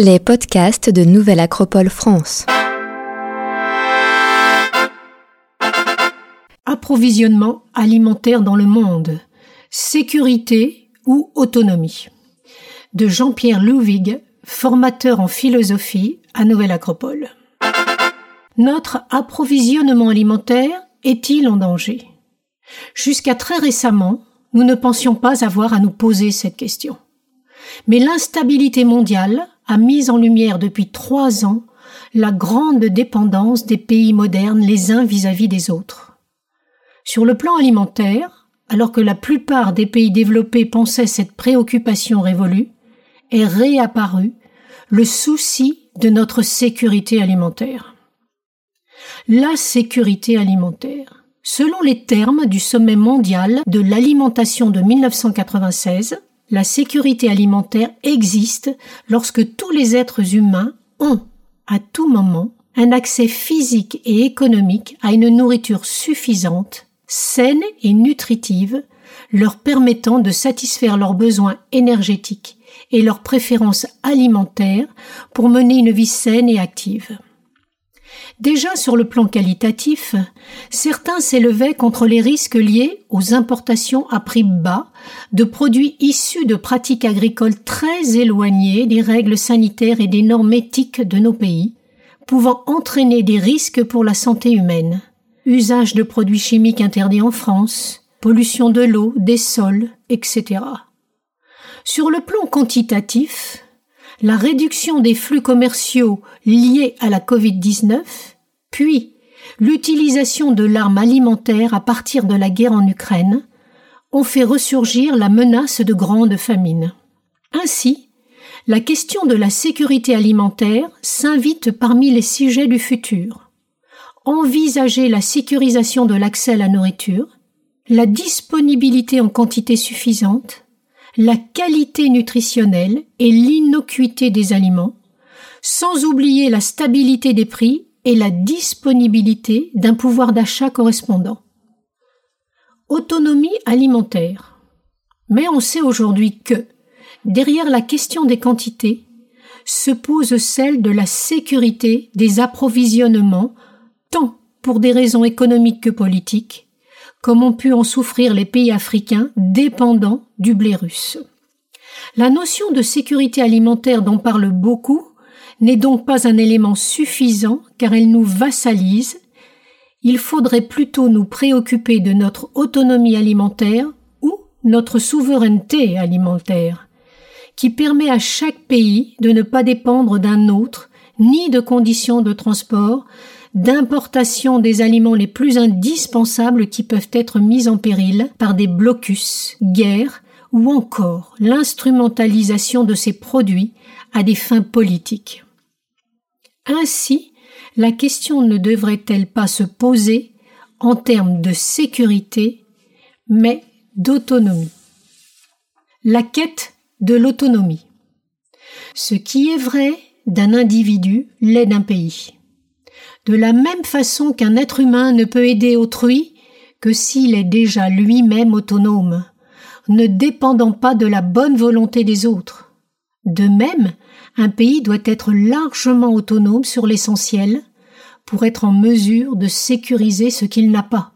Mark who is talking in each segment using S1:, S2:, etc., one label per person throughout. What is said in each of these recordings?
S1: Les podcasts de Nouvelle Acropole France.
S2: Approvisionnement alimentaire dans le monde. Sécurité ou autonomie. De Jean-Pierre Louvig, formateur en philosophie à Nouvelle Acropole. Notre approvisionnement alimentaire est-il en danger? Jusqu'à très récemment, nous ne pensions pas avoir à nous poser cette question. Mais l'instabilité mondiale a mis en lumière depuis trois ans la grande dépendance des pays modernes les uns vis-à-vis des autres. Sur le plan alimentaire, alors que la plupart des pays développés pensaient cette préoccupation révolue, est réapparu le souci de notre sécurité alimentaire. La sécurité alimentaire. Selon les termes du sommet mondial de l'alimentation de 1996, la sécurité alimentaire existe lorsque tous les êtres humains ont, à tout moment, un accès physique et économique à une nourriture suffisante, saine et nutritive, leur permettant de satisfaire leurs besoins énergétiques et leurs préférences alimentaires pour mener une vie saine et active. Déjà sur le plan qualitatif, certains s'élevaient contre les risques liés aux importations à prix bas de produits issus de pratiques agricoles très éloignées des règles sanitaires et des normes éthiques de nos pays, pouvant entraîner des risques pour la santé humaine. Usage de produits chimiques interdits en France, pollution de l'eau, des sols, etc. Sur le plan quantitatif, la réduction des flux commerciaux liés à la Covid-19, puis l'utilisation de l'arme alimentaire à partir de la guerre en Ukraine, ont fait ressurgir la menace de grandes famines. Ainsi, la question de la sécurité alimentaire s'invite parmi les sujets du futur. Envisager la sécurisation de l'accès à la nourriture, la disponibilité en quantité suffisante, la qualité nutritionnelle et l'innocuité des aliments, sans oublier la stabilité des prix et la disponibilité d'un pouvoir d'achat correspondant. Autonomie alimentaire. Mais on sait aujourd'hui que, derrière la question des quantités, se pose celle de la sécurité des approvisionnements, tant pour des raisons économiques que politiques, comme ont pu en souffrir les pays africains dépendants du blé russe. La notion de sécurité alimentaire dont parle beaucoup n'est donc pas un élément suffisant car elle nous vassalise. Il faudrait plutôt nous préoccuper de notre autonomie alimentaire ou notre souveraineté alimentaire, qui permet à chaque pays de ne pas dépendre d'un autre, ni de conditions de transport, d'importation des aliments les plus indispensables qui peuvent être mis en péril par des blocus, guerres ou encore l'instrumentalisation de ces produits à des fins politiques. Ainsi, la question ne devrait-elle pas se poser en termes de sécurité, mais d'autonomie? La quête de l'autonomie. Ce qui est vrai d'un individu l'est d'un pays de la même façon qu'un être humain ne peut aider autrui que s'il est déjà lui-même autonome, ne dépendant pas de la bonne volonté des autres. De même, un pays doit être largement autonome sur l'essentiel pour être en mesure de sécuriser ce qu'il n'a pas.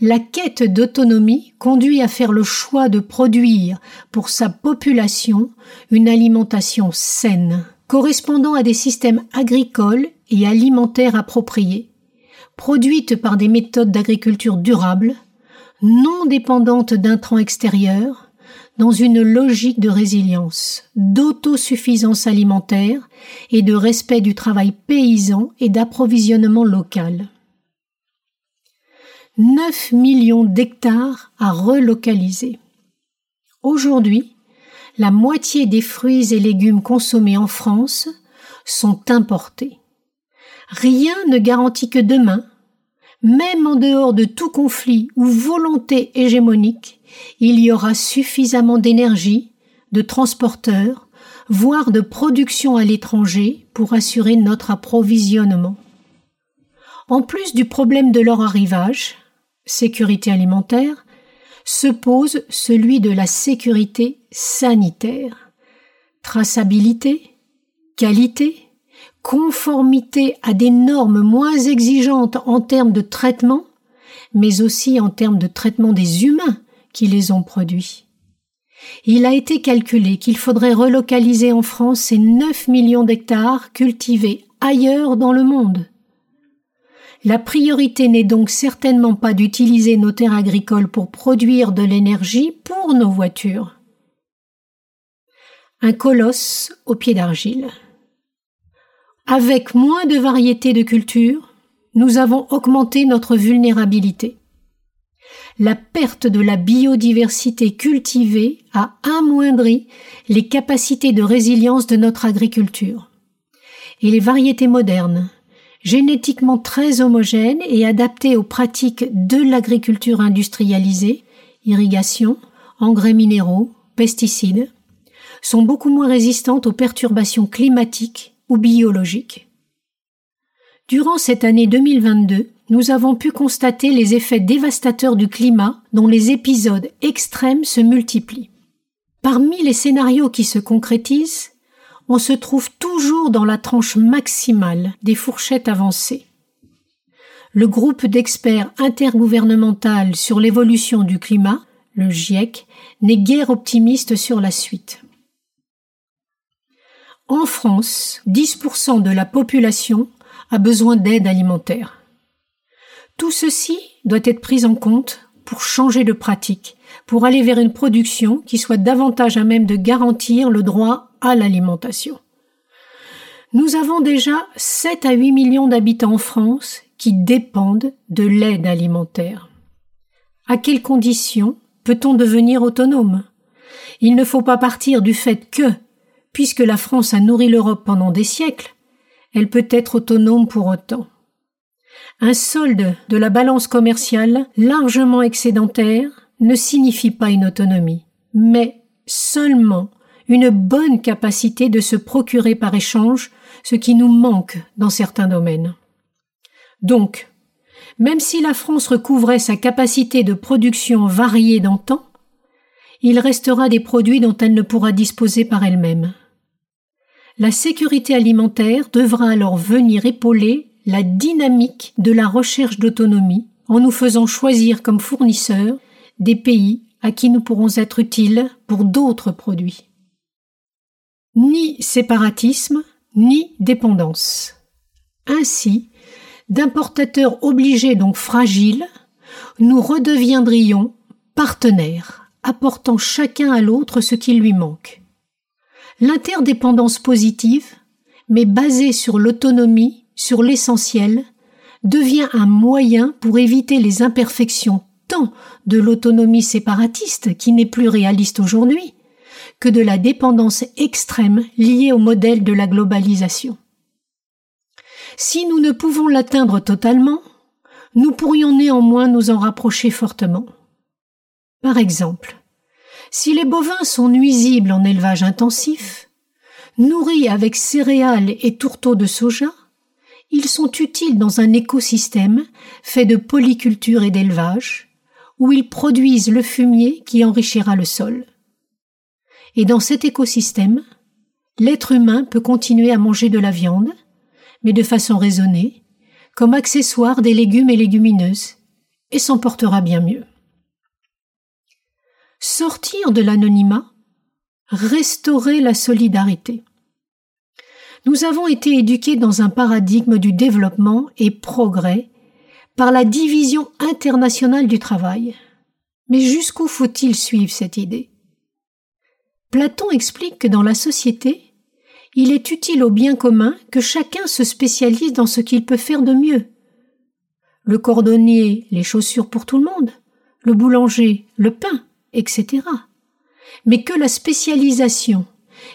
S2: La quête d'autonomie conduit à faire le choix de produire pour sa population une alimentation saine, correspondant à des systèmes agricoles et alimentaires appropriées, produites par des méthodes d'agriculture durable, non dépendantes d'intrants extérieurs, dans une logique de résilience, d'autosuffisance alimentaire et de respect du travail paysan et d'approvisionnement local. 9 millions d'hectares à relocaliser. Aujourd'hui, la moitié des fruits et légumes consommés en France sont importés. Rien ne garantit que demain, même en dehors de tout conflit ou volonté hégémonique, il y aura suffisamment d'énergie, de transporteurs, voire de production à l'étranger pour assurer notre approvisionnement. En plus du problème de leur arrivage, sécurité alimentaire, se pose celui de la sécurité sanitaire, traçabilité, qualité, conformité à des normes moins exigeantes en termes de traitement, mais aussi en termes de traitement des humains qui les ont produits. Il a été calculé qu'il faudrait relocaliser en France ces 9 millions d'hectares cultivés ailleurs dans le monde. La priorité n'est donc certainement pas d'utiliser nos terres agricoles pour produire de l'énergie pour nos voitures. Un colosse au pied d'argile. Avec moins de variétés de cultures, nous avons augmenté notre vulnérabilité la perte de la biodiversité cultivée a amoindri les capacités de résilience de notre agriculture. Et les variétés modernes, génétiquement très homogènes et adaptées aux pratiques de l'agriculture industrialisée, irrigation, engrais minéraux, pesticides, sont beaucoup moins résistantes aux perturbations climatiques ou biologiques. Durant cette année 2022, nous avons pu constater les effets dévastateurs du climat dont les épisodes extrêmes se multiplient. Parmi les scénarios qui se concrétisent, on se trouve toujours dans la tranche maximale des fourchettes avancées. Le groupe d'experts intergouvernemental sur l'évolution du climat, le GIEC, n'est guère optimiste sur la suite. En France, 10% de la population a besoin d'aide alimentaire. Tout ceci doit être pris en compte pour changer de pratique, pour aller vers une production qui soit davantage à même de garantir le droit à l'alimentation. Nous avons déjà 7 à 8 millions d'habitants en France qui dépendent de l'aide alimentaire. À quelles conditions peut-on devenir autonome? Il ne faut pas partir du fait que, puisque la France a nourri l'Europe pendant des siècles, elle peut être autonome pour autant. Un solde de la balance commerciale largement excédentaire ne signifie pas une autonomie, mais seulement une bonne capacité de se procurer par échange ce qui nous manque dans certains domaines. Donc, même si la France recouvrait sa capacité de production variée d'antan, il restera des produits dont elle ne pourra disposer par elle-même. La sécurité alimentaire devra alors venir épauler la dynamique de la recherche d'autonomie en nous faisant choisir comme fournisseurs des pays à qui nous pourrons être utiles pour d'autres produits. Ni séparatisme, ni dépendance. Ainsi, d'importateurs obligés donc fragiles, nous redeviendrions partenaires, apportant chacun à l'autre ce qui lui manque. L'interdépendance positive, mais basée sur l'autonomie, sur l'essentiel devient un moyen pour éviter les imperfections tant de l'autonomie séparatiste qui n'est plus réaliste aujourd'hui que de la dépendance extrême liée au modèle de la globalisation. Si nous ne pouvons l'atteindre totalement, nous pourrions néanmoins nous en rapprocher fortement. Par exemple, si les bovins sont nuisibles en élevage intensif, nourris avec céréales et tourteaux de soja, ils sont utiles dans un écosystème fait de polyculture et d'élevage, où ils produisent le fumier qui enrichira le sol. Et dans cet écosystème, l'être humain peut continuer à manger de la viande, mais de façon raisonnée, comme accessoire des légumes et légumineuses, et s'en portera bien mieux. Sortir de l'anonymat, restaurer la solidarité. Nous avons été éduqués dans un paradigme du développement et progrès par la division internationale du travail. Mais jusqu'où faut-il suivre cette idée? Platon explique que dans la société, il est utile au bien commun que chacun se spécialise dans ce qu'il peut faire de mieux. Le cordonnier, les chaussures pour tout le monde, le boulanger, le pain, etc. Mais que la spécialisation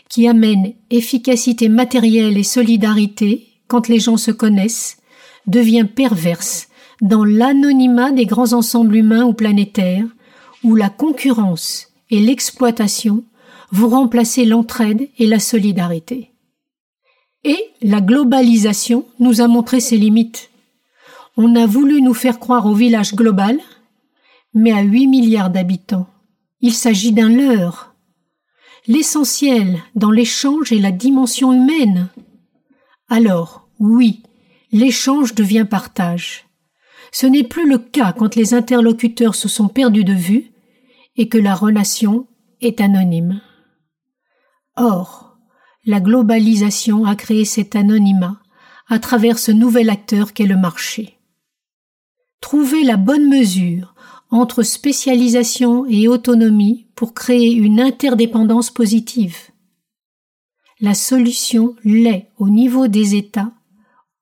S2: qui amène efficacité matérielle et solidarité quand les gens se connaissent, devient perverse dans l'anonymat des grands ensembles humains ou planétaires, où la concurrence et l'exploitation vont remplacer l'entraide et la solidarité. Et la globalisation nous a montré ses limites. On a voulu nous faire croire au village global, mais à 8 milliards d'habitants. Il s'agit d'un leurre l'essentiel dans l'échange est la dimension humaine. Alors, oui, l'échange devient partage. Ce n'est plus le cas quand les interlocuteurs se sont perdus de vue et que la relation est anonyme. Or, la globalisation a créé cet anonymat à travers ce nouvel acteur qu'est le marché. Trouver la bonne mesure entre spécialisation et autonomie pour créer une interdépendance positive. La solution l'est au niveau des États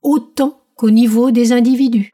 S2: autant qu'au niveau des individus.